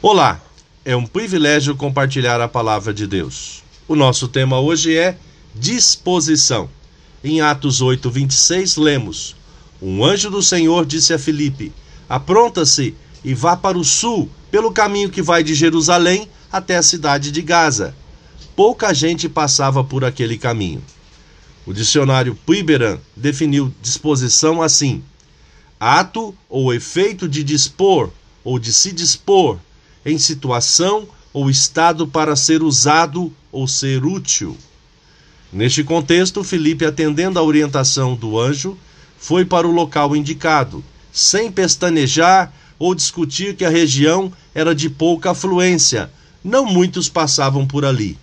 Olá, é um privilégio compartilhar a palavra de Deus. O nosso tema hoje é disposição. Em Atos 8, 26, lemos: Um anjo do Senhor disse a Filipe: Apronta-se e vá para o sul, pelo caminho que vai de Jerusalém até a cidade de Gaza. Pouca gente passava por aquele caminho. O dicionário Puiberan definiu disposição assim: ato ou efeito de dispor ou de se dispor em situação ou estado para ser usado ou ser útil. Neste contexto, Felipe, atendendo à orientação do anjo, foi para o local indicado, sem pestanejar ou discutir que a região era de pouca afluência, não muitos passavam por ali.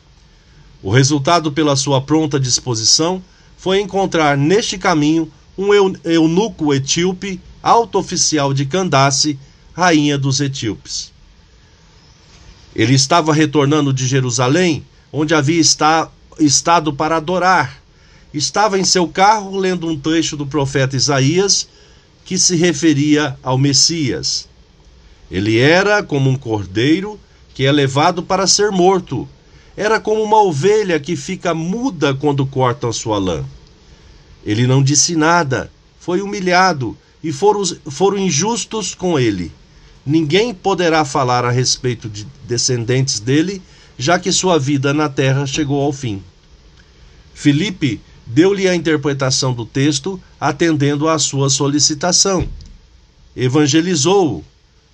O resultado, pela sua pronta disposição, foi encontrar neste caminho um eunuco etíope, alto oficial de Candace, rainha dos etíopes. Ele estava retornando de Jerusalém, onde havia está, estado para adorar. Estava em seu carro lendo um trecho do profeta Isaías que se referia ao Messias. Ele era como um cordeiro que é levado para ser morto. Era como uma ovelha que fica muda quando cortam sua lã. Ele não disse nada, foi humilhado e foram, foram injustos com ele. Ninguém poderá falar a respeito de descendentes dele, já que sua vida na terra chegou ao fim. Filipe deu-lhe a interpretação do texto, atendendo à sua solicitação. Evangelizou-o,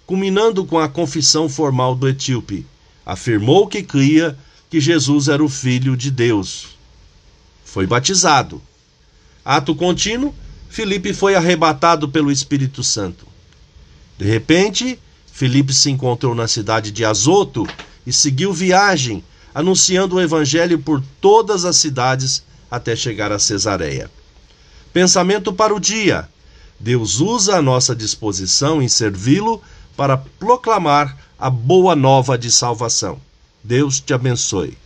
culminando com a confissão formal do etíope. Afirmou que cria que Jesus era o Filho de Deus. Foi batizado. Ato contínuo, Filipe foi arrebatado pelo Espírito Santo. De repente, Filipe se encontrou na cidade de Azoto e seguiu viagem, anunciando o evangelho por todas as cidades até chegar a Cesareia. Pensamento para o dia: Deus usa a nossa disposição em servi-lo para proclamar a boa nova de salvação. Deus te abençoe.